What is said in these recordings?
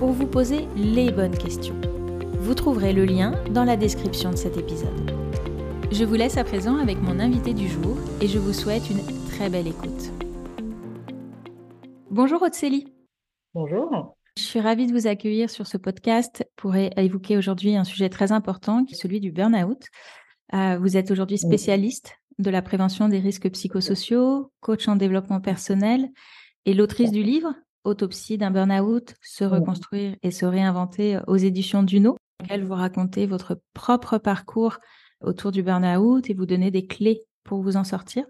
pour vous poser les bonnes questions. Vous trouverez le lien dans la description de cet épisode. Je vous laisse à présent avec mon invité du jour et je vous souhaite une très belle écoute. Bonjour Otsélie. Bonjour. Je suis ravie de vous accueillir sur ce podcast pour évoquer aujourd'hui un sujet très important qui est celui du burn-out. Euh, vous êtes aujourd'hui spécialiste de la prévention des risques psychosociaux, coach en développement personnel et l'autrice du livre Autopsie d'un burn-out, se reconstruire et se réinventer aux éditions Duno, dans lequel vous racontez votre propre parcours autour du burn-out et vous donnez des clés pour vous en sortir.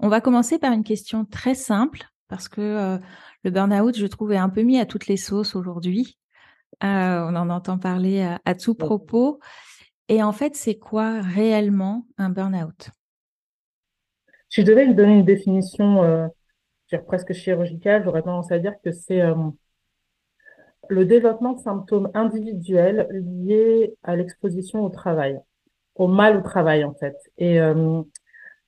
On va commencer par une question très simple parce que euh, le burn-out, je trouve, est un peu mis à toutes les sauces aujourd'hui. Euh, on en entend parler à, à, tout propos. Et en fait, c'est quoi réellement un burn-out? Si je devais lui donner une définition euh, presque chirurgicale, j'aurais tendance à dire que c'est euh, le développement de symptômes individuels liés à l'exposition au travail, au mal au travail en fait. Et euh,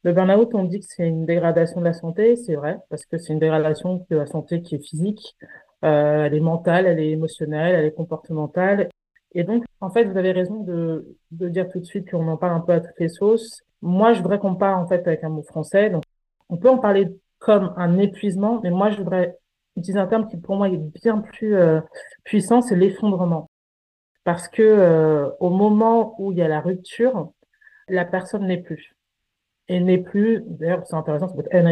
le burn-out, on dit que c'est une dégradation de la santé, c'est vrai, parce que c'est une dégradation de la santé qui est physique, euh, elle est mentale, elle est émotionnelle, elle est comportementale. Et donc, en fait, vous avez raison de, de dire tout de suite qu'on en parle un peu à toutes les sauces. Moi, je voudrais qu'on parle en fait avec un mot français. Donc, on peut en parler comme un épuisement, mais moi, je voudrais utiliser un terme qui, pour moi, est bien plus euh, puissant, c'est l'effondrement. Parce que euh, au moment où il y a la rupture, la personne n'est plus. Et n'est plus, d'ailleurs, c'est intéressant, ça peut être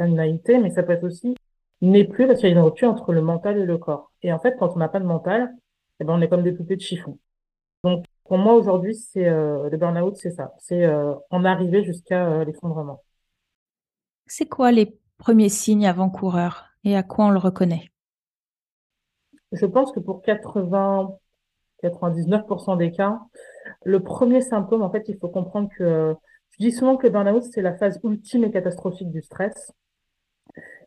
NAIT, mais ça peut être aussi n'est plus parce qu'il y a une rupture entre le mental et le corps. Et en fait, quand on n'a pas de mental, eh ben, on est comme des poupées de chiffon. Donc, pour moi, aujourd'hui, c'est euh, le burn-out, c'est ça. C'est en arriver jusqu'à l'effondrement. C'est quoi les premiers signes avant-coureurs et à quoi on le reconnaît? Je pense que pour 80, 99% des cas, le premier symptôme, en fait, il faut comprendre que je dis souvent que le burn-out, c'est la phase ultime et catastrophique du stress.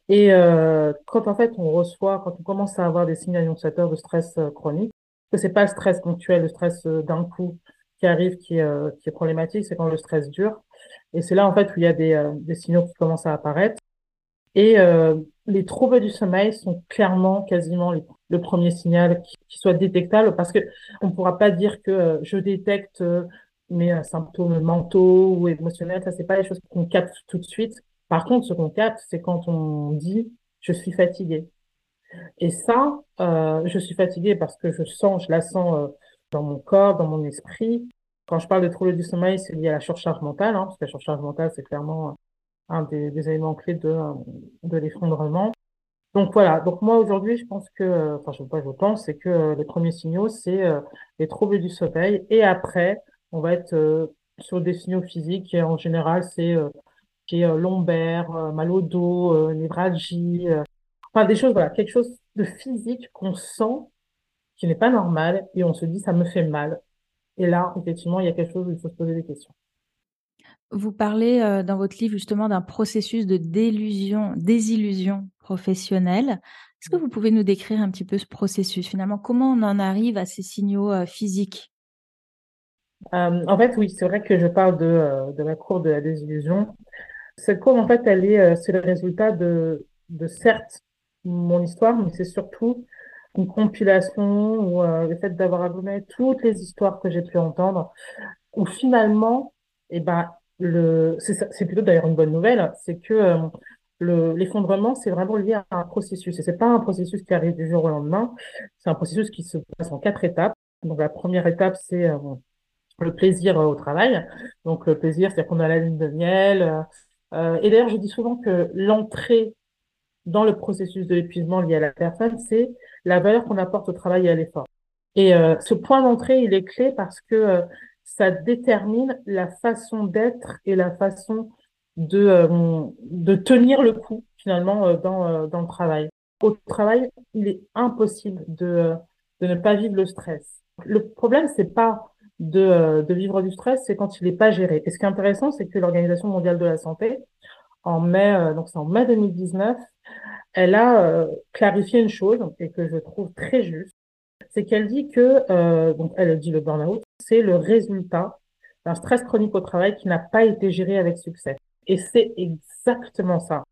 Et euh, quand en fait on reçoit, quand on commence à avoir des signes annonciateurs de stress euh, chronique, que c'est pas le stress ponctuel, le stress euh, d'un coup qui arrive, qui, qui est problématique, c'est quand le stress dure. Et c'est là, en fait, où il y a des, euh, signaux qui commencent à apparaître. Et euh, les troubles du sommeil sont clairement, quasiment le premier signal qui, soit détectable, parce que on ne pourra pas dire que euh, je détecte mes symptômes mentaux ou émotionnels. Ça, c'est pas les choses qu'on capte tout de suite. Par contre, ce qu'on capte, c'est quand on dit je suis fatigué. Et ça, je suis fatiguée parce que je sens, je la sens dans mon corps, dans mon esprit. Quand je parle de troubles du sommeil, c'est lié à la surcharge mentale, hein, parce que la surcharge mentale, c'est clairement un des, des, éléments clés de, de l'effondrement. Donc voilà, donc moi aujourd'hui, je pense que, enfin je pas, je pense, c'est que euh, les premiers signaux, c'est euh, les troubles du sommeil, et après, on va être euh, sur des signaux physiques, et en général, c'est qui est lombaire, mal au dos, névralgie, enfin des choses, voilà, quelque chose de physique qu'on sent qui n'est pas normal, et on se dit ça me fait mal, et là, effectivement, il y a quelque chose où il faut se poser des questions. Vous parlez euh, dans votre livre justement d'un processus de délusion, désillusion professionnelle. Est-ce que vous pouvez nous décrire un petit peu ce processus? Finalement, comment on en arrive à ces signaux euh, physiques? Euh, En fait, oui, c'est vrai que je parle de, de la courbe de la désillusion. Cette courbe, en fait, elle est, c'est le résultat de, de certes mon histoire, mais c'est surtout une compilation ou euh, le fait d'avoir aggloméré toutes les histoires que j'ai pu entendre, où finalement, eh ben, le, c'est plutôt d'ailleurs une bonne nouvelle, c'est que euh, le, l'effondrement, c'est vraiment lié à un processus. Et c'est pas un processus qui arrive du jour au lendemain, c'est un processus qui se passe en quatre étapes. Donc la première étape, c'est euh, le plaisir au travail. Donc le plaisir, c'est qu'on a la ligne de miel. et d'ailleurs, je dis souvent que l'entrée dans le processus de l'épuisement lié à la personne, c'est la valeur qu'on apporte au travail et à l'effort. Et euh, ce point d'entrée, il est clé parce que euh, ça détermine la façon d'être et la façon de, euh, de tenir le coup finalement dans, dans le travail. Au travail, il est impossible de de ne pas vivre le stress. Le problème, c'est pas de, de vivre du stress, c'est quand il n'est pas géré. Et ce qui est intéressant, c'est que l'Organisation mondiale de la santé, en mai, euh, donc c'est en mai 2019, elle a euh, clarifié une chose et que je trouve très juste, c'est qu'elle dit que, donc elle dit le burn-out, c'est le résultat d'un stress chronique au travail qui n'a pas été géré avec succès. Et c'est exactement ça.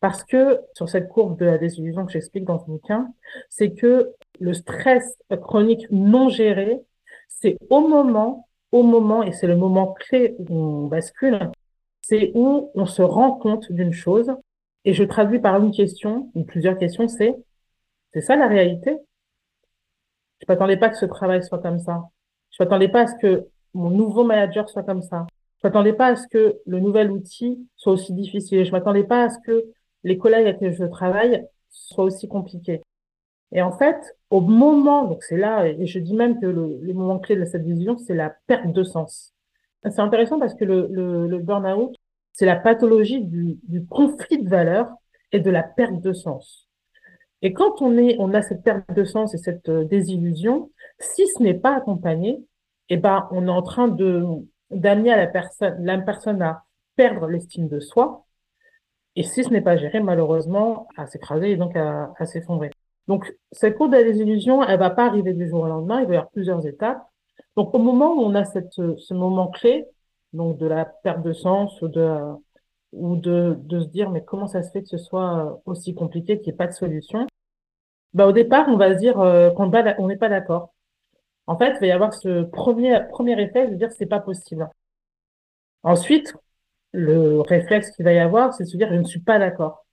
Parce que sur cette courbe de la désillusion que j'explique dans ce bouquin, c'est que le stress chronique non géré, c'est au moment, au moment, et c'est le moment clé où on bascule, c'est où on se rend compte d'une chose. Et je traduis par une question, ou plusieurs questions, c'est, c'est ça la réalité? Je m'attendais pas que ce travail soit comme ça. Je m'attendais pas à ce que mon nouveau manager soit comme ça. Je m'attendais pas à ce que le nouvel outil soit aussi difficile. Je m'attendais pas à ce que les collègues avec lesquels je travaille soient aussi compliqués. Et en fait, au moment, donc c'est là, et je dis même que le, moment clé de cette vision, c'est la perte de sens. C'est intéressant parce que le, le burn-out, c'est la pathologie du, conflit de valeurs et de la perte de sens. Et quand on est, on a cette perte de sens et cette euh, désillusion, si ce n'est pas accompagné, eh ben, on est en train de, d'amener la personne, la personne à perdre l'estime de soi, et si ce n'est pas géré, malheureusement, à s'écraser et donc à, s'effondrer. Donc, cette courbe de la désillusion, elle va pas arriver du jour au lendemain, il va y avoir plusieurs étapes. Donc, au moment où on a cette, ce moment clé, donc de la perte de sens ou de, ou de, de se dire, mais comment ça se fait que ce soit aussi compliqué, qu'il n'y ait pas de solution? Bah, au départ, on va se dire euh, qu'on n'est pas d'accord. En fait, il va y avoir ce premier, premier effet de dire c'est pas possible. Ensuite, le réflexe qu'il va y avoir, c'est de se dire, je ne suis pas d'accord.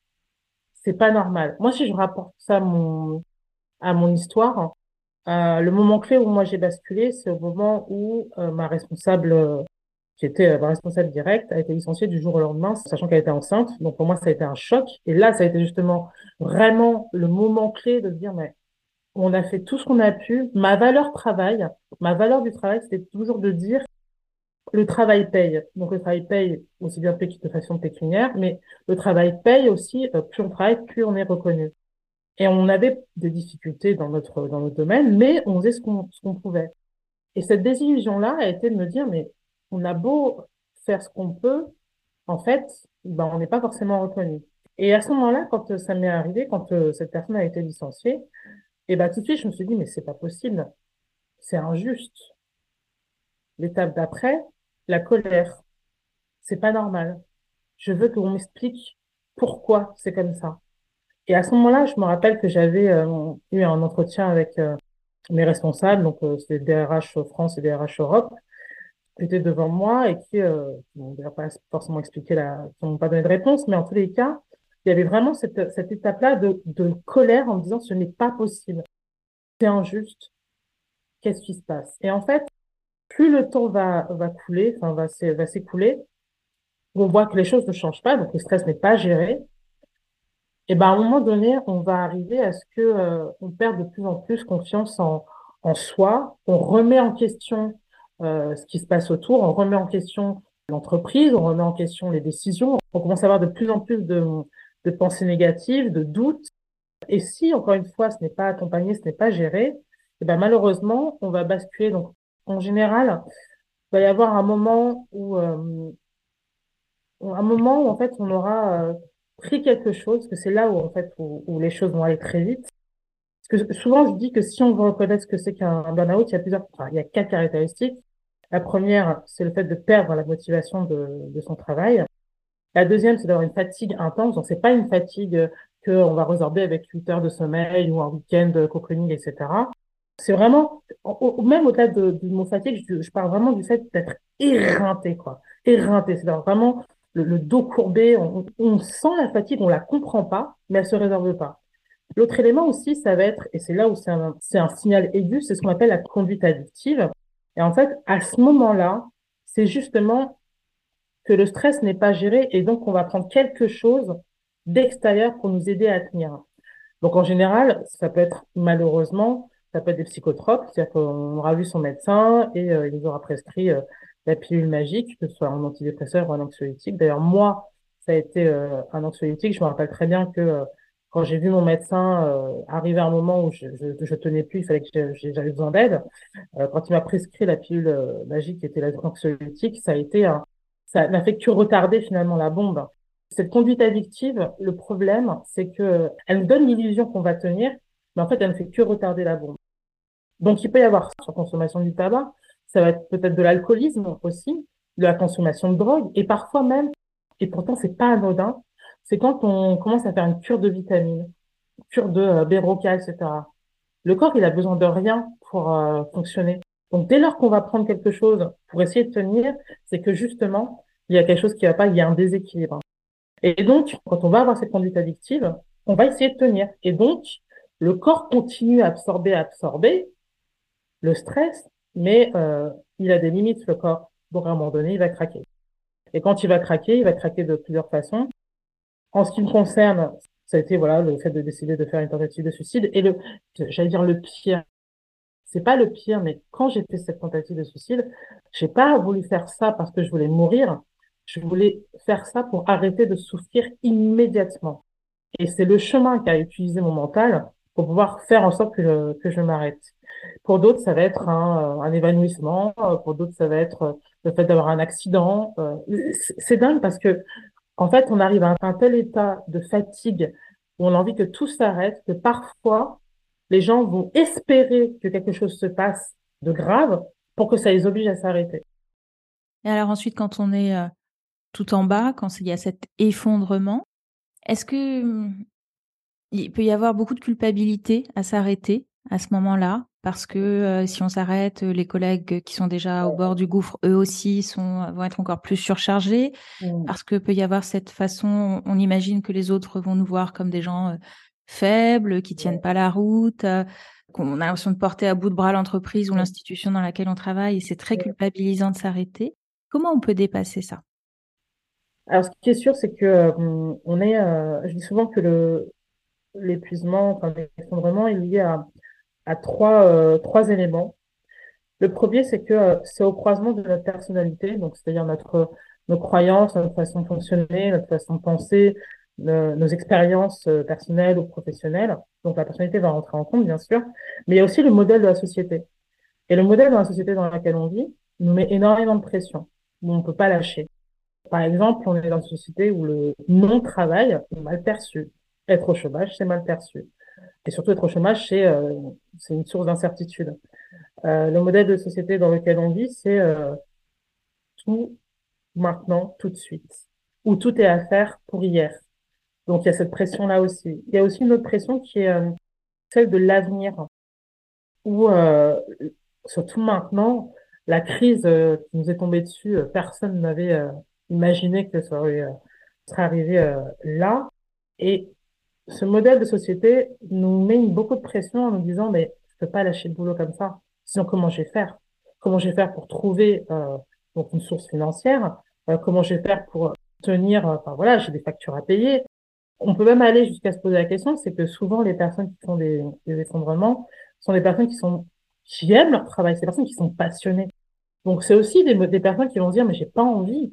C'est pas normal. Moi, si je rapporte ça à mon, à mon histoire, euh, le moment clé où moi j'ai basculé, c'est au moment où euh, ma responsable, euh, qui était ma responsable directe, a été licenciée du jour au lendemain, sachant qu'elle était enceinte. Donc pour moi, ça a été un choc. Et là, ça a été justement vraiment le moment clé de dire, mais on a fait tout ce qu'on a pu. Ma valeur travail, ma valeur du travail, c'était toujours de dire, le travail paye. Donc le travail paye aussi bien de façon pécuniaire, mais le travail paye aussi, euh, plus on travaille, plus on est reconnu. Et on avait des difficultés dans notre, dans notre domaine, mais on faisait ce qu'on ce qu'on pouvait. Et cette désillusion-là a été de me dire, mais on a beau faire ce qu'on peut, en fait, ben, on n'est pas forcément reconnu. Et à ce moment-là, quand euh, ça m'est arrivé, quand euh, cette personne a été licenciée, et ben tout de suite, je me suis dit, mais c'est pas possible. C'est injuste. L'étape d'après, la colère. C'est pas normal. Je veux qu'on m'explique pourquoi c'est comme ça. Et à ce moment-là, je me rappelle que j'avais euh, eu un entretien avec mes responsables, donc euh, c'est DRH France et DRH Europe, étaient devant moi et qui euh, n'ont pas forcément expliqué la, qui n'ont pas donné de réponse, mais en tous les cas, il y avait vraiment cette, cette étape-là de, de colère en me disant ce n'est pas possible, c'est injuste, qu'est-ce qui se passe? Et en fait, plus le temps va, va couler, enfin va, va s'écouler, on voit que les choses ne changent pas, donc le stress n'est pas géré, et ben à un moment donné, on va arriver à ce que euh, on perd de plus en plus confiance en, en soi, on remet en question ce qui se passe autour, on remet en question l'entreprise, on remet en question les décisions, on commence à avoir de plus en plus de, de pensées négatives, de doutes. Et si, encore une fois, ce n'est pas accompagné, ce n'est pas géré, et ben malheureusement, on va basculer donc en général, il va y avoir un moment où, euh, un moment où en fait on aura euh, pris quelque chose, que c'est là où en fait où, les choses vont aller très vite. Parce que souvent je dis que si on veut reconnaître ce que c'est qu'un burn-out, il y a plusieurs, il y a quatre caractéristiques. La première, c'est le fait de perdre la motivation de, de son travail. La deuxième, c'est d'avoir une fatigue intense. Donc, c'est pas une fatigue qu'on va résorber avec 8 heures de sommeil ou un week-end de cocooning, etc. C'est vraiment, même au-delà de, du mot fatigue, je, parle vraiment du fait d'être éreinté, quoi. Éreinté, c'est vraiment le, dos courbé, on, sent la fatigue, on la comprend pas, mais elle se réserve pas. L'autre élément aussi, ça va être, et c'est là où c'est un signal aigu, c'est ce qu'on appelle la conduite addictive. Et en fait, à ce moment-là, c'est justement que le stress n'est pas géré et donc on va prendre quelque chose d'extérieur pour nous aider à tenir. Donc en général, ça peut être malheureusement ça peut être des psychotropes, c'est-à-dire qu'on aura vu son médecin et euh, il nous aura prescrit euh, la pilule magique, que ce soit un antidépresseur ou un anxiolytique. D'ailleurs, moi, ça a été euh, un anxiolytique. Je me rappelle très bien que quand j'ai vu mon médecin euh, arriver à un moment où je, je, tenais plus, il fallait que j'avais besoin d'aide, euh, quand il m'a prescrit la pilule euh, magique qui était la anxiolytique, ça a été ça n'a fait que retarder finalement la bombe. Cette conduite addictive, le problème, c'est que elle nous donne l'illusion qu'on va tenir, mais en fait, elle ne fait que retarder la bombe. Donc, il peut y avoir sur consommation du tabac, ça va être peut-être de l'alcoolisme aussi, de la consommation de drogue, et parfois même, et pourtant c'est pas anodin, c'est quand on commence à faire une cure de vitamines, cure de euh, Béroca, etc. Le corps, il a besoin de rien pour euh, fonctionner. Donc, dès lors qu'on va prendre quelque chose pour essayer de tenir, c'est que justement, il y a quelque chose qui va pas, il y a un déséquilibre. Et donc, quand on va avoir cette conduite addictive, on va essayer de tenir. Et donc, le corps continue à absorber, à absorber le stress, mais euh, il a des limites, le corps. Donc, à un moment donné, il va craquer. Et quand il va craquer, il va craquer de plusieurs façons. En ce qui me concerne, ça a été voilà le fait de décider de faire une tentative de suicide et le j'allais dire le pire. C'est pas le pire mais quand j'ai fait cette tentative de suicide j'ai pas voulu faire ça parce que je voulais mourir. Je voulais faire ça pour arrêter de souffrir immédiatement. Et c'est le chemin qu'a utilisé mon mental pour pouvoir faire en sorte que je, que je m'arrête. Pour d'autres ça va être un, évanouissement. Pour d'autres ça va être le fait d'avoir un accident. Euh, c'est dingue parce que en fait, on arrive à un tel état de fatigue où on a envie que tout s'arrête, que parfois, les gens vont espérer que quelque chose se passe de grave pour que ça les oblige à s'arrêter. Et alors ensuite, quand on est euh, tout en bas, quand il y a cet effondrement, est-ce que hum, il peut y avoir beaucoup de culpabilité à s'arrêter à ce moment-là? Parce que euh, si on s'arrête, euh, les collègues qui sont déjà au bord du gouffre, eux aussi sont, vont être encore plus surchargés, mmh. parce que peut y avoir cette façon, on imagine que les autres vont nous voir comme des gens euh, faibles, qui tiennent pas la route, qu'on a l'impression de porter à bout de bras l'entreprise ou l'institution dans laquelle on travaille, et c'est très culpabilisant de s'arrêter. Comment on peut dépasser ça? Alors, ce qui est sûr, c'est que on est, je dis souvent que le l'épuisement, enfin l'effondrement est lié à à trois, euh, trois éléments. Le premier, c'est que euh, c'est au croisement de notre personnalité, donc c'est-à-dire notre nos croyances, notre façon de fonctionner, notre façon de penser, nos expériences euh, personnelles ou professionnelles. Donc la personnalité va rentrer en compte, bien sûr, mais il y a aussi le modèle de la société. Et le modèle de la société dans laquelle on vit nous met énormément de pression, où on ne peut pas lâcher. Par exemple, on est dans une société où le non-travail est mal perçu. Être au chômage, c'est mal perçu. Et surtout, être au chômage, c'est euh, une source d'incertitude. Euh, le modèle de société dans lequel on vit, c'est euh, tout maintenant, tout de suite, où tout est à faire pour hier. Donc il y a cette pression-là aussi. Il y a aussi une autre pression qui est euh, celle de l'avenir, où euh, surtout maintenant, la crise qui nous est tombée dessus, personne n'avait imaginé que ça serait arrivé là. Et ce modèle de société nous met beaucoup de pression en nous disant, mais je peux pas lâcher le boulot comme ça. Sinon, comment je vais faire? Comment je vais faire pour trouver euh, donc une source financière? Euh, comment je vais faire pour tenir? Enfin voilà, j'ai des factures à payer. On peut même aller jusqu'à se poser la question, c'est que souvent les personnes qui font des, effondrements sont des personnes qui sont qui aiment leur travail, c'est des personnes qui sont passionnées. Donc c'est aussi des, des personnes qui vont se dire mais j'ai pas envie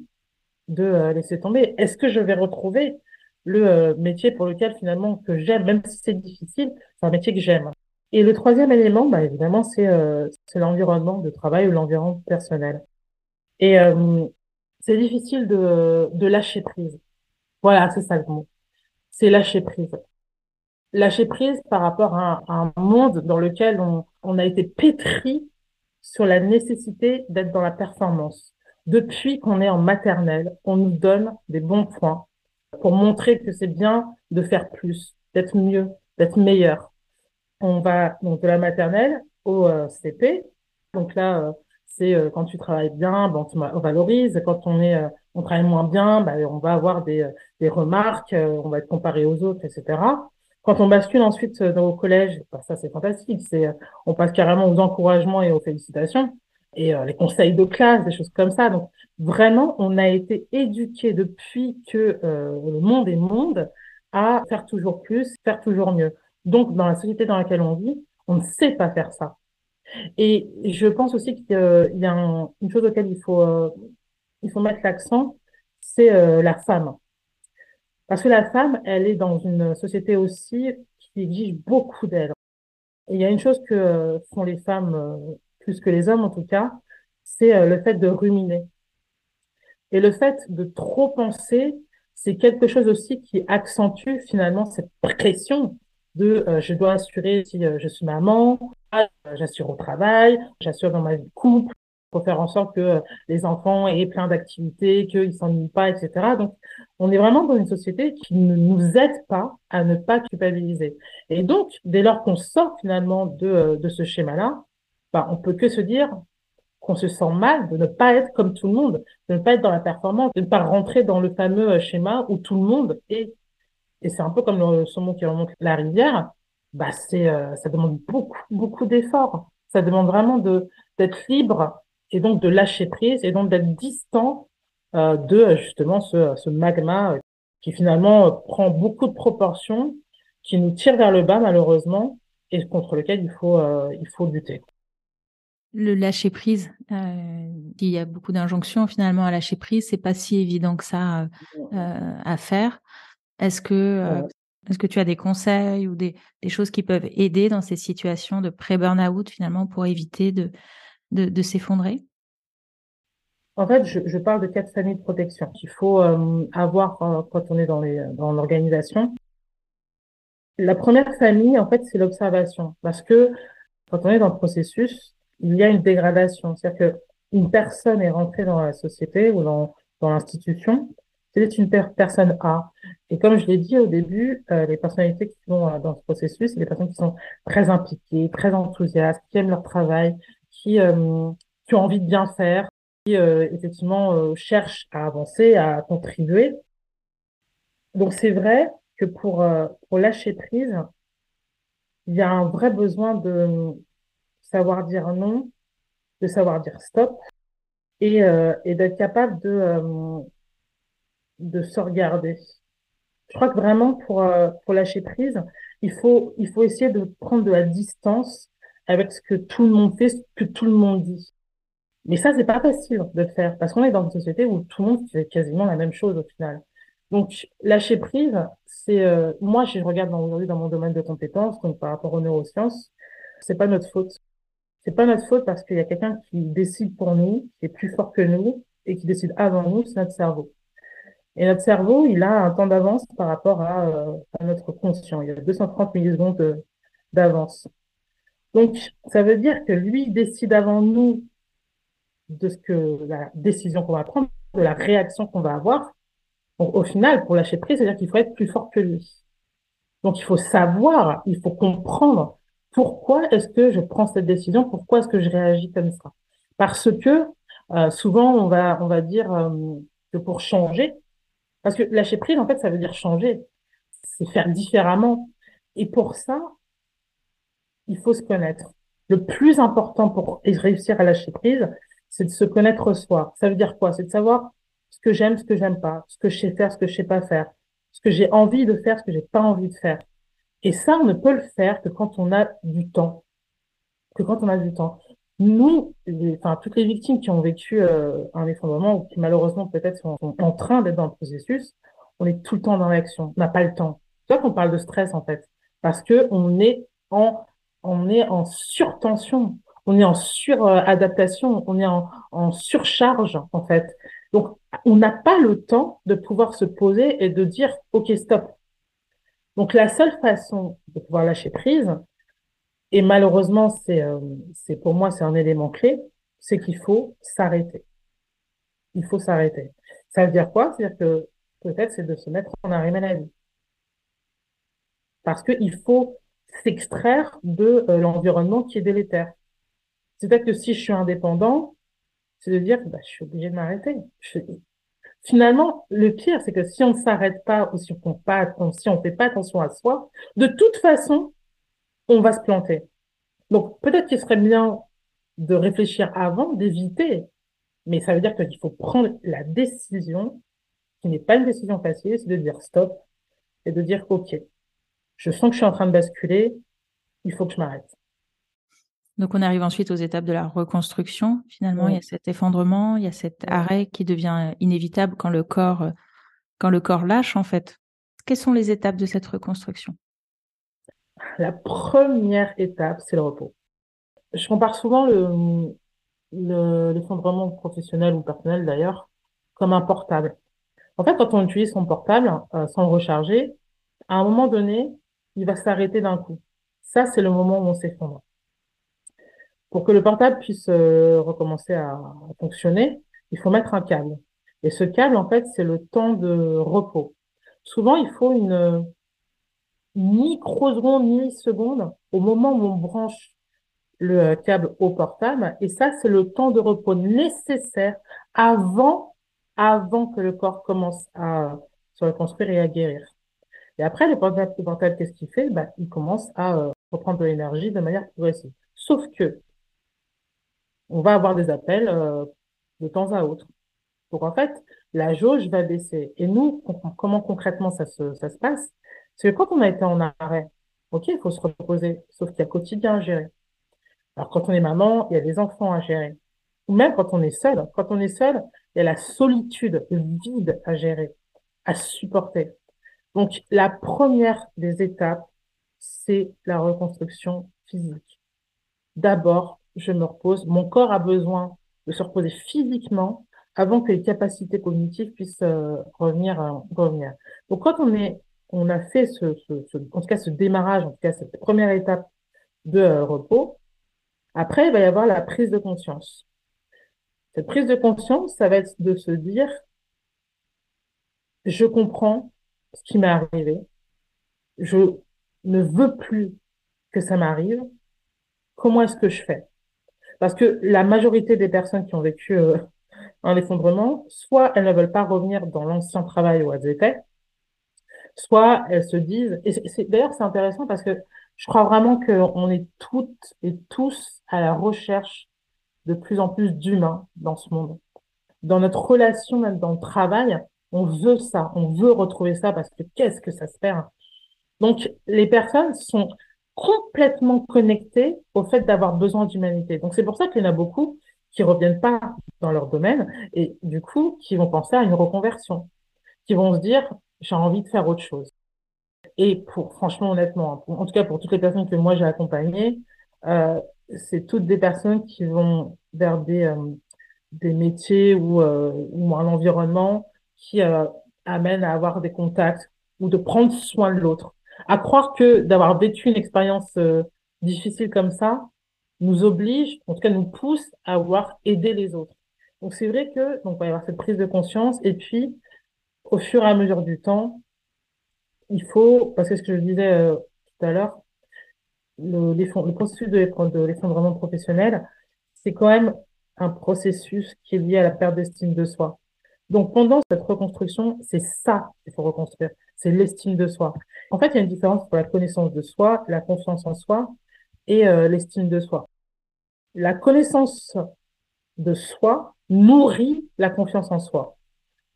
de euh, laisser tomber. Est-ce que je vais retrouver le euh, métier pour lequel finalement que j'aime, même si c'est difficile, c'est un métier que j'aime. Et le troisième élément, bah, évidemment, c'est euh, l'environnement de travail ou l'environnement personnel. Et euh, c'est difficile de, de lâcher prise. Voilà, c'est ça le mot. C'est lâcher prise. Lâcher prise par rapport à un, un monde dans lequel on, on a été pétri sur la nécessité d'être dans la performance. Depuis qu'on est en maternelle, on nous donne des bons points, pour montrer que c'est bien de faire plus, d'être mieux, d'être meilleur. On va donc de la maternelle au euh, CP. Donc là, euh, c'est euh, quand tu travailles bien, bon, on valorise. Quand on est, on travaille moins bien, bah, on va avoir des, des remarques, on va être comparé aux autres, etc. Quand on bascule ensuite au collège, bah, ça c'est fantastique. C'est, on passe carrément aux encouragements et aux félicitations et les conseils de classe, des choses comme ça. Donc vraiment, on a été éduqué depuis que euh, le monde est monde à faire toujours plus, faire toujours mieux. Donc, dans la société dans laquelle on vit, on ne sait pas faire ça. Et je pense aussi qu'il y a une chose auquel il faut, euh, il faut mettre l'accent, c'est euh, la femme. Parce que la femme, elle est dans une société aussi qui exige beaucoup d'elle. Et il y a une chose que font les femmes, euh, plus que les hommes en tout cas, c'est euh, le fait de ruminer. Et le fait de trop penser, c'est quelque chose aussi qui accentue finalement cette pression de euh, je dois assurer si je suis maman, j'assure au travail, j'assure dans ma vie de couple, pour faire en sorte que les enfants aient plein d'activités, qu'ils s'ennuient pas, etc. Donc, on est vraiment dans une société qui ne nous aide pas à ne pas culpabiliser. Et donc, dès lors qu'on sort finalement de, de ce schéma-là, bah, on peut que se dire qu'on se sent mal de ne pas être comme tout le monde, de ne pas être dans la performance, de ne pas rentrer dans le fameux schéma où tout le monde est. Et c'est un peu comme le saumon qui remonte la rivière. Bah, c'est, euh, ça demande beaucoup, beaucoup d'efforts. Ça demande vraiment d'être libre et donc de lâcher prise et donc d'être distant euh, de justement ce, ce magma euh, qui finalement euh, prend beaucoup de proportions, qui nous tire vers le bas malheureusement et contre lequel il faut, il faut lutter. Le lâcher prise, euh, il y a beaucoup d'injonctions finalement à lâcher prise, c'est pas si évident que ça euh, à faire. Est-ce que est-ce que tu as des conseils ou des, des, choses qui peuvent aider dans ces situations de pré-burnout finalement pour éviter de, de, s'effondrer? En fait, je, je, parle de quatre familles de protection qu'il faut euh, avoir euh, quand on est dans, les, dans l'organisation. La première famille, en fait, c'est l'observation. Parce que quand on est dans le processus, il y a une dégradation. C'est-à-dire qu'une personne est rentrée dans la société ou dans, dans l'institution, c'est une personne A. Et comme je l'ai dit au début, euh, les personnalités qui vont dans ce processus, c'est des personnes qui sont très impliquées, très enthousiastes, qui aiment leur travail, qui, euh, ont envie de bien faire, qui euh, effectivement euh, cherchent à avancer, à contribuer. Donc c'est vrai que pour, pour lâcher prise, il y a un vrai besoin de savoir dire non, de savoir dire stop et, et d'être capable de, de se regarder. Je crois que vraiment pour, pour lâcher prise, il faut, il faut essayer de prendre de la distance avec ce que tout le monde fait, ce que tout le monde dit. Mais ça, c'est pas facile de faire parce qu'on est dans une société où tout le monde fait quasiment la même chose au final. Donc, lâcher prise, c'est euh, moi, je regarde aujourd'hui dans mon domaine de compétences, donc par rapport aux neurosciences, c'est pas notre faute. C'est pas notre faute parce qu'il y a quelqu'un qui décide pour nous, qui est plus fort que nous et qui décide avant nous, c'est notre cerveau. Et notre cerveau, il a un temps d'avance par rapport à, euh, notre conscient. Il a 230 millisecondes d'avance. Donc, ça veut dire que lui décide avant nous de ce que la décision qu'on va prendre, de la réaction qu'on va avoir. Au final, pour lâcher prise, c'est-à-dire qu'il faut être plus fort que lui. Donc, il faut savoir, il faut comprendre pourquoi est-ce que je prends cette décision, pourquoi est-ce que je réagis comme ça? Parce que euh, souvent, on va, on va dire euh, que pour changer, parce que lâcher prise, en fait, ça veut dire changer, c'est faire différemment. Et pour ça, il faut se connaître. Le plus important pour réussir à lâcher prise, c'est de se connaître soi. Ça veut dire quoi? C'est de savoir ce que j'aime, ce que j'aime pas, ce que je sais faire, ce que je sais pas faire, ce que j'ai envie de faire, ce que j'ai pas envie de faire. Et ça, on ne peut le faire que quand on a du temps. Que quand on a du temps. Nous, enfin, toutes les victimes qui ont vécu euh, un effondrement ou qui malheureusement peut-être sont, en train d'être dans le processus, on est tout le temps dans l'action. On n'a pas le temps. C'est qu'on parle de stress en fait, parce que on est en surtension, on est en suradaptation, on est en, surcharge en fait. Donc, on n'a pas le temps de pouvoir se poser et de dire OK, stop. Donc, la seule façon de pouvoir lâcher prise, et malheureusement, c'est euh, c'est pour moi c'est un élément clé, c'est qu'il faut s'arrêter. Il faut s'arrêter. Ça veut dire quoi? C'est-à-dire que peut-être c'est de se mettre en arrêt maladie. Parce qu'il faut s'extraire de euh, l'environnement qui est délétère. C'est-à-dire que si je suis indépendant, c'est de dire, bah, je suis obligé de m'arrêter. Finalement, le pire, c'est que si on ne s'arrête pas ou si on ne fait pas attention à soi, de toute façon, on va se planter. Donc, peut-être qu'il serait bien de réfléchir avant, d'éviter, mais ça veut dire qu'il faut prendre la décision, qui n'est pas une décision facile, c'est de dire stop et de dire OK, je sens que je suis en train de basculer, il faut que je m'arrête. Donc on arrive ensuite aux étapes de la reconstruction. Finalement, il y a cet effondrement, il y a cet arrêt qui devient inévitable quand le corps, quand le corps lâche en fait. Quelles sont les étapes de cette reconstruction? La première étape, c'est le repos. Je compare souvent le, l'effondrement professionnel ou personnel d'ailleurs comme un portable. En fait, quand on utilise son portable euh, sans le recharger, à un moment donné, il va s'arrêter d'un coup. Ça, c'est le moment où on s'effondre. Pour que le portable puisse euh, recommencer à, fonctionner, il faut mettre un câble. Et ce câble, en fait, c'est le temps de repos. Souvent, il faut une, une microseconde, milliseconde au moment où on branche le euh, câble au portable. Et ça, c'est le temps de repos nécessaire avant, avant que le corps commence à se reconstruire et à guérir. Et après, le portable, portable qu'est-ce qu'il fait? Bah, Il commence à euh, reprendre de l'énergie de manière progressive. Sauf que on va avoir des appels euh, de temps à autre. Donc en fait, la jauge va baisser. Et nous, comment concrètement ça se, ça se passe? C'est que quand on a été en arrêt, ok, il faut se reposer, sauf qu'il y a le quotidien à gérer. Alors, quand on est maman, il y a des enfants à gérer. Ou même quand on est seul. Quand on est seul, il y a la solitude, le vide à gérer, à supporter. Donc, la première des étapes, c'est la reconstruction physique. D'abord, je me repose. Mon corps a besoin de se reposer physiquement avant que les capacités cognitives puissent euh, revenir, euh, revenir. Donc, quand on est, on a fait ce, ce, en tout cas, ce démarrage, en tout cas, cette première étape de euh, repos, après, il va y avoir la prise de conscience. Cette prise de conscience, ça va être de se dire, je comprends ce qui m'est arrivé, je ne veux plus que ça m'arrive, comment est-ce que je fais? Parce que la majorité des personnes qui ont vécu euh, un effondrement, soit elles ne veulent pas revenir dans l'ancien travail où elles étaient, soit elles se disent, et d'ailleurs c'est intéressant parce que je crois vraiment qu'on est toutes et tous à la recherche de plus en plus d'humains dans ce monde. Dans notre relation, même dans le travail, on veut ça, on veut retrouver ça parce que qu'est-ce que ça se perd? Donc, les personnes sont complètement connectées au fait d'avoir besoin d'humanité. Donc, c'est pour ça qu'il y en a beaucoup qui reviennent pas dans leur domaine et du coup, qui vont penser à une reconversion, qui vont se dire, j'ai envie de faire autre chose. Et pour, franchement, honnêtement, en tout cas pour toutes les personnes que moi j'ai accompagnées, euh, c'est toutes des personnes qui vont vers des, euh, des métiers ou, euh, ou un environnement qui euh, amène à avoir des contacts ou de prendre soin de l'autre. À croire que d'avoir vécu une expérience euh, difficile comme ça nous oblige, en tout cas nous pousse à vouloir aider les autres. Donc c'est vrai que donc va y avoir cette prise de conscience et puis au fur et à mesure du temps, il faut, parce que ce que je disais euh, tout à l'heure, le, le processus de l'effondrement professionnel, c'est quand même un processus qui est lié à la perte d'estime de soi. Donc pendant cette reconstruction, c'est ça qu'il faut reconstruire, c'est l'estime de soi. En fait, il y a une différence entre la connaissance de soi, la confiance en soi et euh, l'estime de soi. La connaissance de soi nourrit la confiance en soi.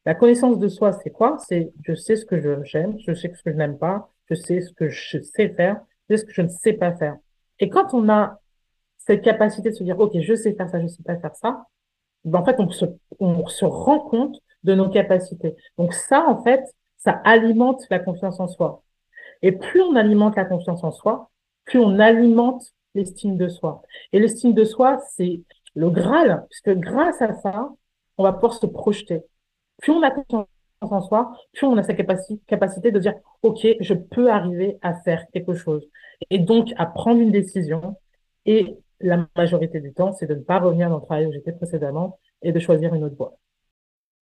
La connaissance de soi, c'est quoi? C'est je sais ce que j'aime, je sais ce que je n'aime pas, je sais ce que je sais faire, je sais ce que je ne sais pas faire. Et quand on a cette capacité de se dire, OK, je sais faire ça, je sais pas faire ça, ben en fait, on se rend compte de nos capacités. Donc ça, en fait, ça alimente la confiance en soi. Et plus on alimente la confiance en soi, plus on alimente l'estime de soi. Et l'estime de soi, c'est le Graal, puisque grâce à ça, on va pouvoir se projeter plus on a confiance en soi, plus on a sa capacité, capacité de dire, OK, je peux arriver à faire quelque chose. Et donc, à prendre une décision. Et la majorité du temps, c'est de ne pas revenir dans le travail où j'étais précédemment et de choisir une autre voie.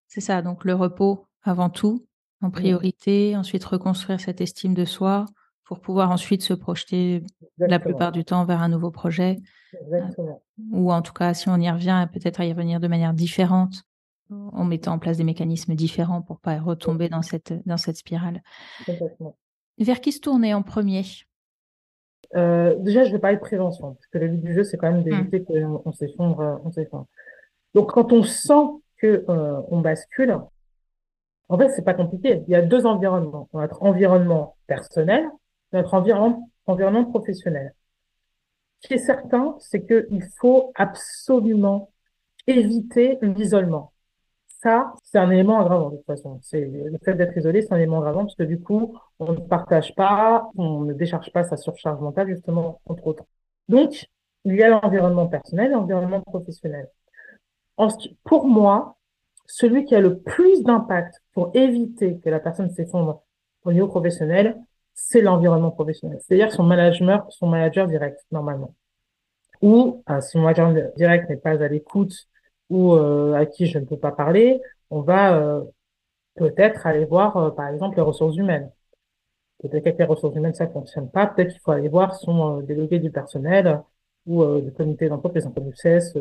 C'est ça, donc le repos avant tout, en priorité, ensuite reconstruire cette estime de soi pour pouvoir ensuite se projeter la plupart du temps vers un nouveau projet. Exactement. ou en tout cas, si on y revient, peut-être à y revenir de manière différente en mettant en place des mécanismes différents pour pas retomber dans cette, dans cette spirale. Vers qui se tourner en premier? Euh, Déjà, je vais parler de prévention, parce que le but du jeu, c'est quand même d'éviter mmh. qu'on s'effondre, on s'effondre. Donc, quand on sent que euh, on bascule, en fait, c'est pas compliqué. Il y a deux environnements. Notre environnement personnel, notre environnement, professionnel. Ce qui est certain, c'est qu'il faut absolument éviter l'isolement ça, c'est un élément aggravant de toute façon. C'est le fait d'être isolé, c'est un élément aggravant parce que du coup, on ne partage pas, on ne décharge pas sa surcharge mentale justement entre autres. Donc, il y a l'environnement personnel et l'environnement professionnel. Pour moi, celui qui a le plus d'impact pour éviter que la personne s'effondre au niveau professionnel, c'est l'environnement professionnel. C'est-à-dire son manager, son manager direct, normalement. Ou si mon manager direct n'est pas à l'écoute ou euh, à qui je ne peux pas parler, on va euh, peut-être aller voir, euh, par exemple, les ressources humaines. Peut-être qu'avec les ressources humaines, ça fonctionne pas. Peut-être qu'il faut aller voir son délégué du personnel ou le comité d'entreprise, du CES,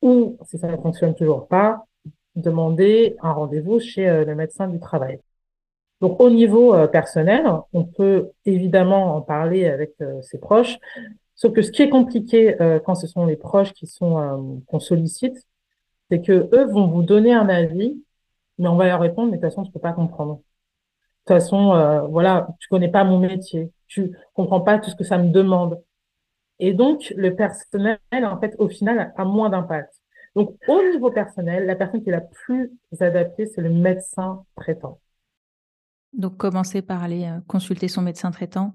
ou si ça ne fonctionne toujours pas, demander un rendez-vous chez le médecin du travail. Donc au niveau personnel, on peut évidemment en parler avec ses proches, sauf que ce qui est compliqué quand ce sont les proches qui sont qu'on sollicite, c'est que eux vont vous donner un avis, mais on va leur répondre, mais de toute façon, tu peux pas comprendre. De toute façon, euh, voilà, tu connais pas mon métier, tu comprends pas tout ce que ça me demande. Et donc, le personnel, en fait, au final, a moins d'impact. Donc, au niveau personnel, la personne qui est la plus adaptée, c'est le médecin traitant. Donc, commencer par aller euh, consulter son médecin traitant.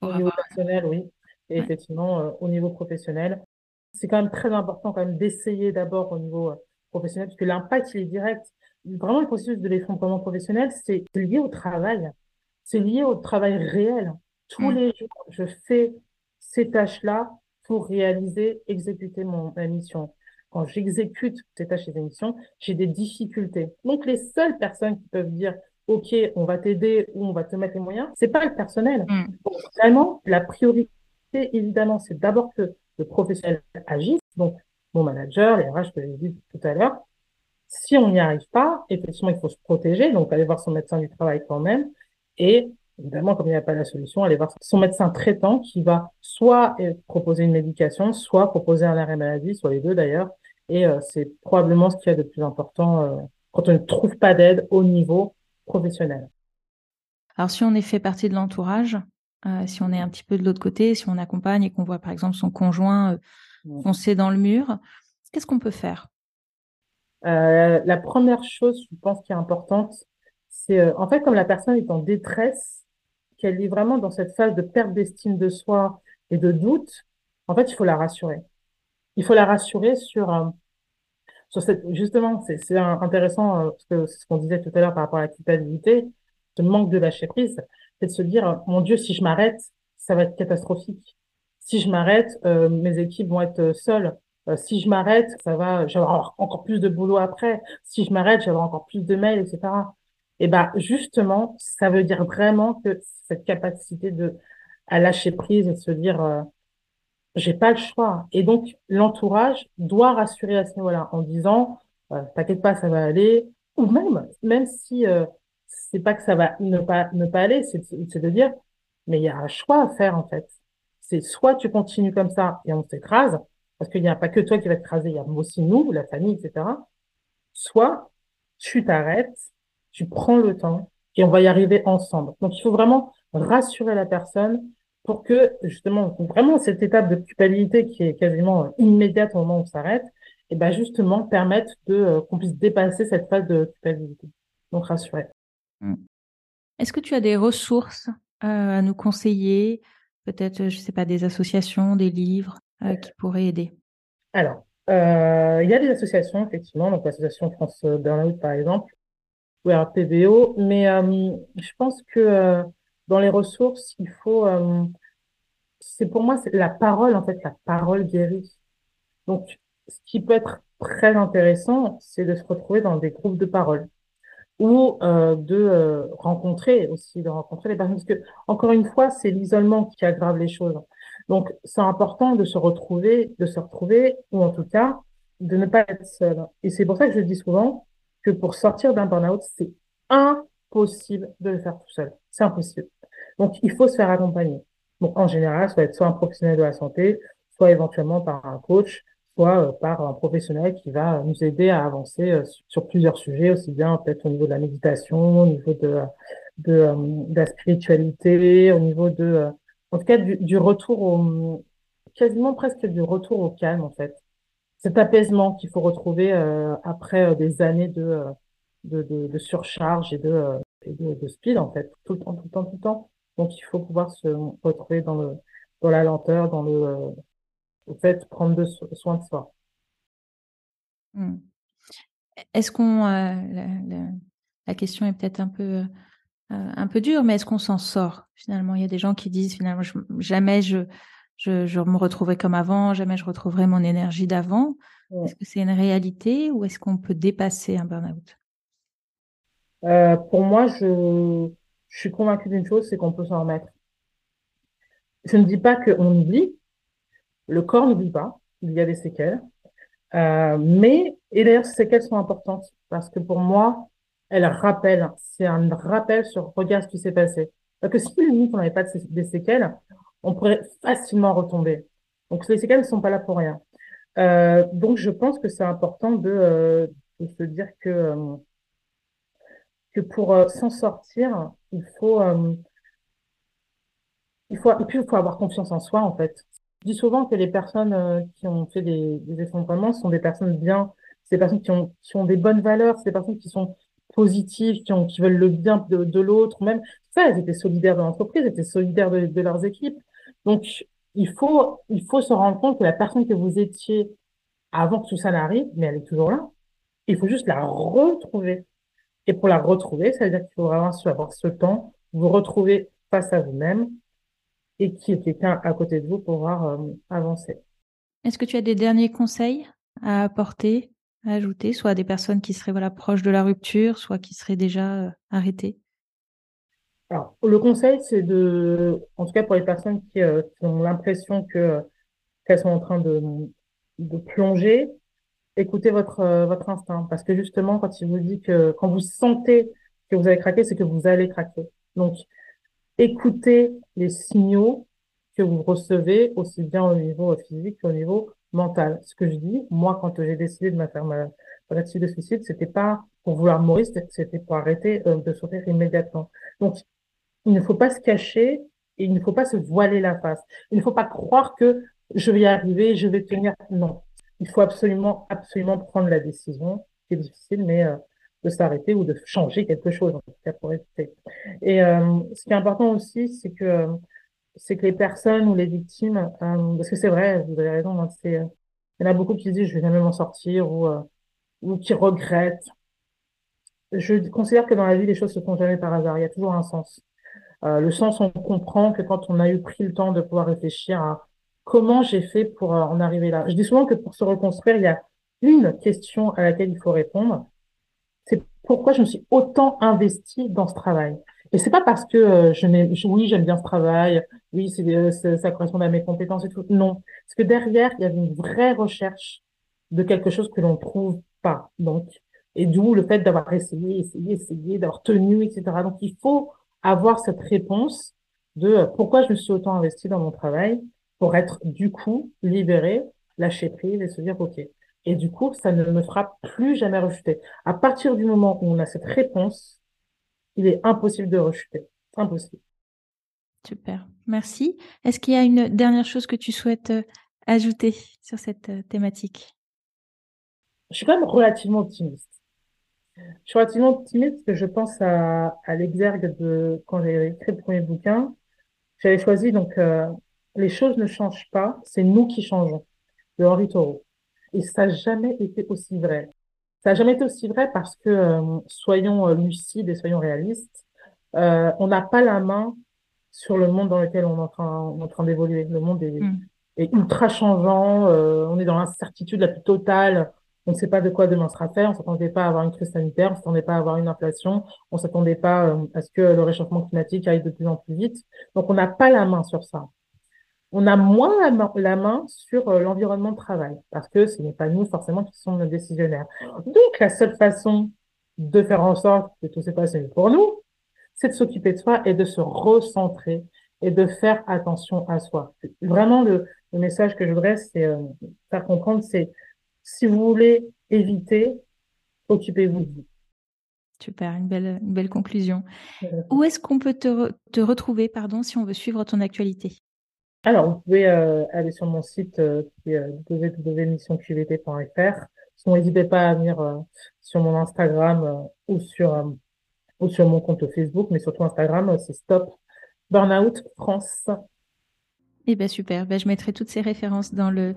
Au niveau personnel, oui. Et effectivement, euh, au niveau professionnel, c'est quand même très important quand même d'essayer d'abord au niveau euh, professionnel, parce que l'impact, il est direct. Vraiment, le processus de l'effondrement professionnel, c'est lié au travail. C'est lié au travail réel. Tous mm. les jours, je fais ces tâches-là pour réaliser, exécuter mon, ma mission. Quand j'exécute ces tâches et ces missions, j'ai des difficultés. Donc, les seules personnes qui peuvent dire, OK, on va t'aider ou on va te mettre les moyens, c'est pas le personnel. Mm. vraiment, la priorité, évidemment, c'est d'abord que le professionnel agisse, donc mon manager, les RH que j'ai dit tout à l'heure. Si on n'y arrive pas, effectivement, il faut se protéger, donc aller voir son médecin du travail quand même. Et évidemment, comme il n'y a pas la solution, aller voir son médecin traitant qui va soit euh, proposer une médication, soit proposer un arrêt maladie, soit les deux d'ailleurs. Et euh, c'est probablement ce qu'il y a de plus important euh, quand on ne trouve pas d'aide au niveau professionnel. Alors, si on est fait partie de l'entourage, euh, si on est un petit peu de l'autre côté, si on accompagne et qu'on voit par exemple son conjoint foncer dans le mur, qu'est-ce qu'on peut faire? La première chose, je pense, qui est importante, c'est en fait comme la personne est en détresse, qu'elle est vraiment dans cette phase de perte d'estime de soi et de doute, en fait, il faut la rassurer. Il faut la rassurer sur, sur cette, justement, c'est intéressant, parce que c'est ce qu'on disait tout à l'heure par rapport à la culpabilité, ce manque de lâcher prise c'est de se dire, mon Dieu, si je m'arrête, ça va être catastrophique. Si je m'arrête, euh, mes équipes vont être seules. Euh, si je m'arrête, ça va, j'aurai encore plus de boulot après. Si je m'arrête, j'aurai encore plus de mails, etc. Et ben justement, ça veut dire vraiment que cette capacité de à lâcher prise et de se dire, euh, j'ai pas le choix. Et donc l'entourage doit rassurer à ce niveau-là en disant, t'inquiète pas, ça va aller. Ou même, même si c'est pas que ça va ne pas ne pas aller, c'est de dire, mais il y a un choix à faire en fait. C'est soit tu continues comme ça et on s'écrase, parce qu'il n'y a pas que toi qui va t'écraser, il y a aussi nous, la famille, etc. Soit tu t'arrêtes, tu prends le temps et on va y arriver ensemble. Donc il faut vraiment rassurer la personne pour que justement vraiment cette étape de culpabilité qui est quasiment immédiate au moment où on s'arrête, et ben justement permettre de euh, qu'on puisse dépasser cette phase de culpabilité. Donc rassurer. Mmh. Est-ce que tu as des ressources euh, à nous conseiller? Peut-être, je ne sais pas, des associations, des livres euh, qui pourraient aider? Alors, euh, il y a des associations, effectivement, donc l'association France Burnout, par exemple, ou alors PBO, mais je pense que dans les ressources, il faut... c'est pour moi, la parole, en fait, la parole guérit. Donc, ce qui peut être très intéressant, c'est de se retrouver dans des groupes de parole ou euh, de euh, rencontrer aussi, de rencontrer les personnes. Parce que, encore une fois, c'est l'isolement qui aggrave les choses. Donc, c'est important de se retrouver, de se retrouver, ou en tout cas, de ne pas être seul. Et c'est pour ça que je dis souvent que pour sortir d'un burn-out, c'est impossible de le faire tout seul. C'est impossible. Donc, il faut se faire accompagner. Donc, en général, ça va être soit un professionnel de la santé, soit éventuellement par un coach, soit euh, par un professionnel qui va nous aider à avancer euh, sur plusieurs sujets, aussi bien peut-être au niveau de la méditation, au niveau de, de, euh, la spiritualité, au niveau de, en tout cas, du, du retour au, quasiment presque du retour au calme, en fait. Cet apaisement qu'il faut retrouver après des années de, de, surcharge et de, speed, en fait, tout le temps, tout le temps, tout le temps. Donc, il faut pouvoir se retrouver dans, le, dans la lenteur, dans le, au fait, prendre de, soin de soi. Mmh. Est-ce qu'on, la, question est peut-être un peu euh, un peu dur, mais est-ce qu'on s'en sort finalement? Il y a des gens qui disent finalement jamais je, je, me retrouverai comme avant, jamais je retrouverai mon énergie d'avant. Est-ce que c'est une réalité ou est-ce qu'on peut dépasser un burn-out? Euh, Pour moi, je, je suis convaincue d'une chose, c'est qu'on peut s'en remettre. Je ne dis pas qu'on oublie, le corps n'oublie pas, il y a des séquelles, euh, mais, et d'ailleurs, ces séquelles sont importantes parce que pour moi, elle rappelle, c'est un rappel sur regarde ce qui s'est passé. Parce que si limite on n'avait pas des séquelles, on pourrait facilement retomber. Donc les séquelles ne sont pas là pour rien. Euh, donc je pense que c'est important de, euh, de, se dire que euh, que pour s'en sortir, il faut il faut et puis il faut avoir confiance en soi en fait. Je dis souvent que les personnes qui ont fait des, des effondrements sont des personnes bien, c'est des personnes qui ont qui ont des bonnes valeurs, c'est des personnes qui sont positives, qui, ont, qui veulent le bien de, de l'autre, même ça, elles étaient solidaires de l'entreprise, elles étaient solidaires de, leurs équipes. Donc, il faut, se rendre compte que la personne que vous étiez avant que tout ça n'arrive, mais elle est toujours là. Il faut juste la retrouver. Et pour la retrouver, ça veut dire qu'il faut vraiment avoir ce temps, vous retrouver face à vous-même et qu'il y ait quelqu'un à côté de vous pour pouvoir euh, avancer. Est-ce que tu as des derniers conseils à apporter ajouter, soit des personnes qui seraient voilà, proches de la rupture, soit qui seraient déjà euh, arrêtées? Alors, le conseil, c'est de, en tout cas pour les personnes qui, euh, ont l'impression que qu'elles sont en train de, de plonger, écoutez votre euh, votre instinct, parce que justement, quand il vous dit que quand vous sentez que vous allez craquer, c'est que vous allez craquer. Donc, écoutez les signaux que vous recevez aussi bien au niveau physique qu'au niveau mental. Ce que je dis, moi, quand j'ai décidé de me faire ma, de suicide, c'était pas pour vouloir mourir, c'était pour arrêter euh, de souffrir immédiatement. Donc, il ne faut pas se cacher et il ne faut pas se voiler la face. Il ne faut pas croire que je vais y arriver, je vais tenir. Non. Il faut absolument, absolument prendre la décision, c'est difficile, mais euh, de s'arrêter ou de changer quelque chose, en tout cas, pour éviter. Et euh, ce qui est important aussi, c'est que c'est que les personnes ou les victimes, euh, parce que c'est vrai, vous avez raison, hein, c'est, il y en a beaucoup qui disent je vais jamais m'en sortir ou, euh, ou qui regrettent. Je considère que dans la vie, les choses se font jamais par hasard. Il y a toujours un sens. Euh, le sens, on comprend que quand on a eu pris le temps de pouvoir réfléchir à comment j'ai fait pour en arriver là. Je dis souvent que pour se reconstruire, il y a une question à laquelle il faut répondre. C'est pourquoi je me suis autant investie dans ce travail. Et c'est pas parce que euh, je n'ai, oui, j'aime bien ce travail, oui, ça correspond à mes compétences et tout. Non, parce que derrière, il y avait une vraie recherche de quelque chose que l'on trouve pas. Donc, et d'où le fait d'avoir essayé, essayé, essayé, d'avoir tenu, etc. Donc, il faut avoir cette réponse de euh, pourquoi je me suis autant investi dans mon travail pour être du coup libéré, lâcher prise et se dire ok. Et du coup, ça ne me fera plus jamais rechuter. À partir du moment où on a cette réponse, il est impossible de rechuter. Impossible. Super, merci. Est-ce qu'il y a une dernière chose que tu souhaites euh, ajouter sur cette euh, thématique? Je suis quand même relativement optimiste. Je suis relativement optimiste parce que je pense à, l'exergue de quand j'ai écrit le premier bouquin. J'avais choisi donc euh, Les choses ne changent pas, c'est nous qui changeons de Henri Thoreau. Et ça n'a jamais été aussi vrai. Ça n'a jamais été aussi vrai parce que, euh, soyons euh, lucides et soyons réalistes, euh, on n'a pas la main sur le monde dans lequel on est en train, en train d'évoluer. Le monde est, mm. est ultra changeant, on est dans l'incertitude la plus totale. On ne sait pas de quoi demain sera fait. On s'attendait pas à avoir une crise sanitaire, on s'attendait pas à avoir une inflation, on s'attendait pas à ce que le réchauffement climatique aille de plus en plus vite. Donc on n'a pas la main sur ça on a moins la main, sur euh, l'environnement de travail parce que ce n'est pas nous forcément qui sommes décisionnaires. Donc, la seule façon de faire en sorte que tout se passe pour nous, c'est de s'occuper de soi et de se recentrer et de faire attention à soi. Vraiment, le, message que je voudrais c'est euh, faire comprendre, c'est si vous voulez éviter, occupez-vous de vous. Super, une belle, une belle conclusion. Où est-ce qu'on peut te, te retrouver, pardon, si on veut suivre ton actualité? Alors, vous pouvez euh, aller sur mon site euh, qui est www.missionqvt.fr. Sinon, n'hésitez pas à venir euh, sur mon Instagram euh, ou sur euh, ou sur mon compte Facebook, mais surtout Instagram, c'est Stop Burnout France. Eh bien super, ben, je mettrai toutes ces références dans le,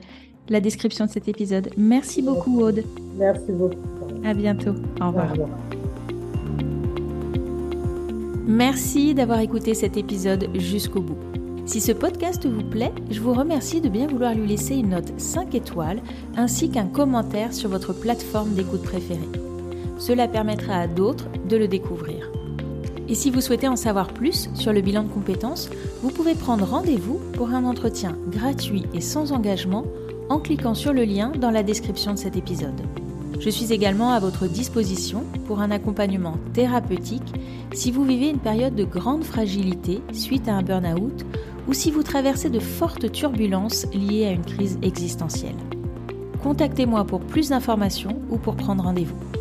la description de cet épisode. Merci beaucoup Aude. Merci beaucoup. À bientôt. Au revoir. Au revoir. Merci d'avoir écouté cet épisode jusqu'au bout. Si ce podcast vous plaît, je vous remercie de bien vouloir lui laisser une note 5 étoiles ainsi qu'un commentaire sur votre plateforme d'écoute préférée. Cela permettra à d'autres de le découvrir. Et si vous souhaitez en savoir plus sur le bilan de compétences, vous pouvez prendre rendez-vous pour un entretien gratuit et sans engagement en cliquant sur le lien dans la description de cet épisode. Je suis également à votre disposition pour un accompagnement thérapeutique si vous vivez une période de grande fragilité suite à un burn-out ou si vous traversez de fortes turbulences liées à une crise existentielle. Contactez-moi pour plus d'informations ou pour prendre rendez-vous.